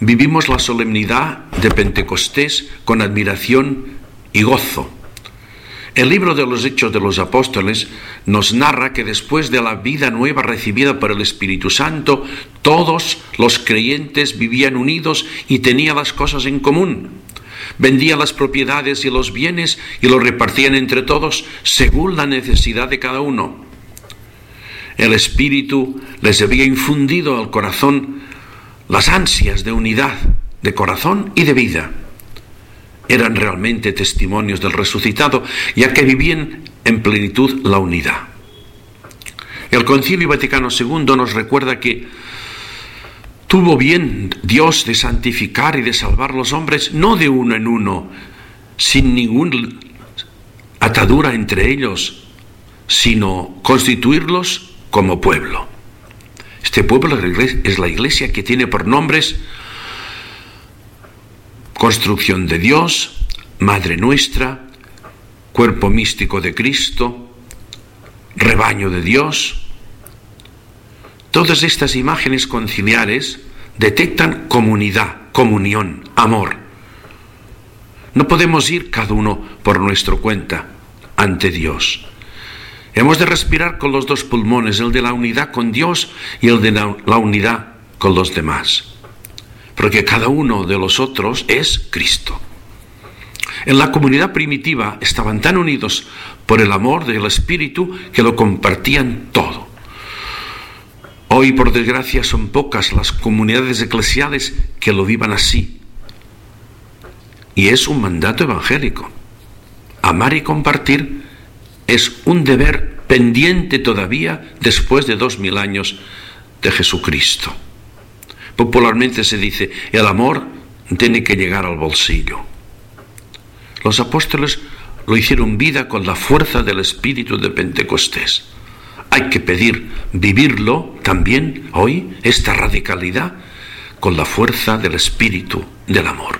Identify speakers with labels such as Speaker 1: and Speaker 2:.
Speaker 1: vivimos la solemnidad de Pentecostés con admiración y gozo. El libro de los Hechos de los Apóstoles nos narra que después de la vida nueva recibida por el Espíritu Santo, todos los creyentes vivían unidos y tenían las cosas en común. Vendían las propiedades y los bienes y los repartían entre todos según la necesidad de cada uno. El Espíritu les había infundido al corazón las ansias de unidad, de corazón y de vida. Eran realmente testimonios del resucitado, ya que vivían en plenitud la unidad. El Concilio Vaticano II nos recuerda que tuvo bien Dios de santificar y de salvar los hombres, no de uno en uno, sin ninguna atadura entre ellos, sino constituirlos como pueblo. Este pueblo es la iglesia que tiene por nombres construcción de Dios, Madre nuestra, cuerpo místico de Cristo, rebaño de Dios. Todas estas imágenes conciliares detectan comunidad, comunión, amor. No podemos ir cada uno por nuestra cuenta ante Dios. Hemos de respirar con los dos pulmones, el de la unidad con Dios y el de la, unidad con los demás. Porque cada uno de los otros es Cristo. En la comunidad primitiva estaban tan unidos por el amor del Espíritu que lo compartían todo. Hoy, por desgracia, son pocas las comunidades eclesiales que lo vivan así. Y es un mandato evangélico. Amar y compartir es un deber pendiente todavía después de dos mil años de Jesucristo. Popularmente se dice, el amor tiene que llegar al bolsillo. Los apóstoles lo hicieron vida con la fuerza del espíritu de Pentecostés. Hay que pedir vivirlo también hoy, esta radicalidad, con la fuerza del espíritu del amor.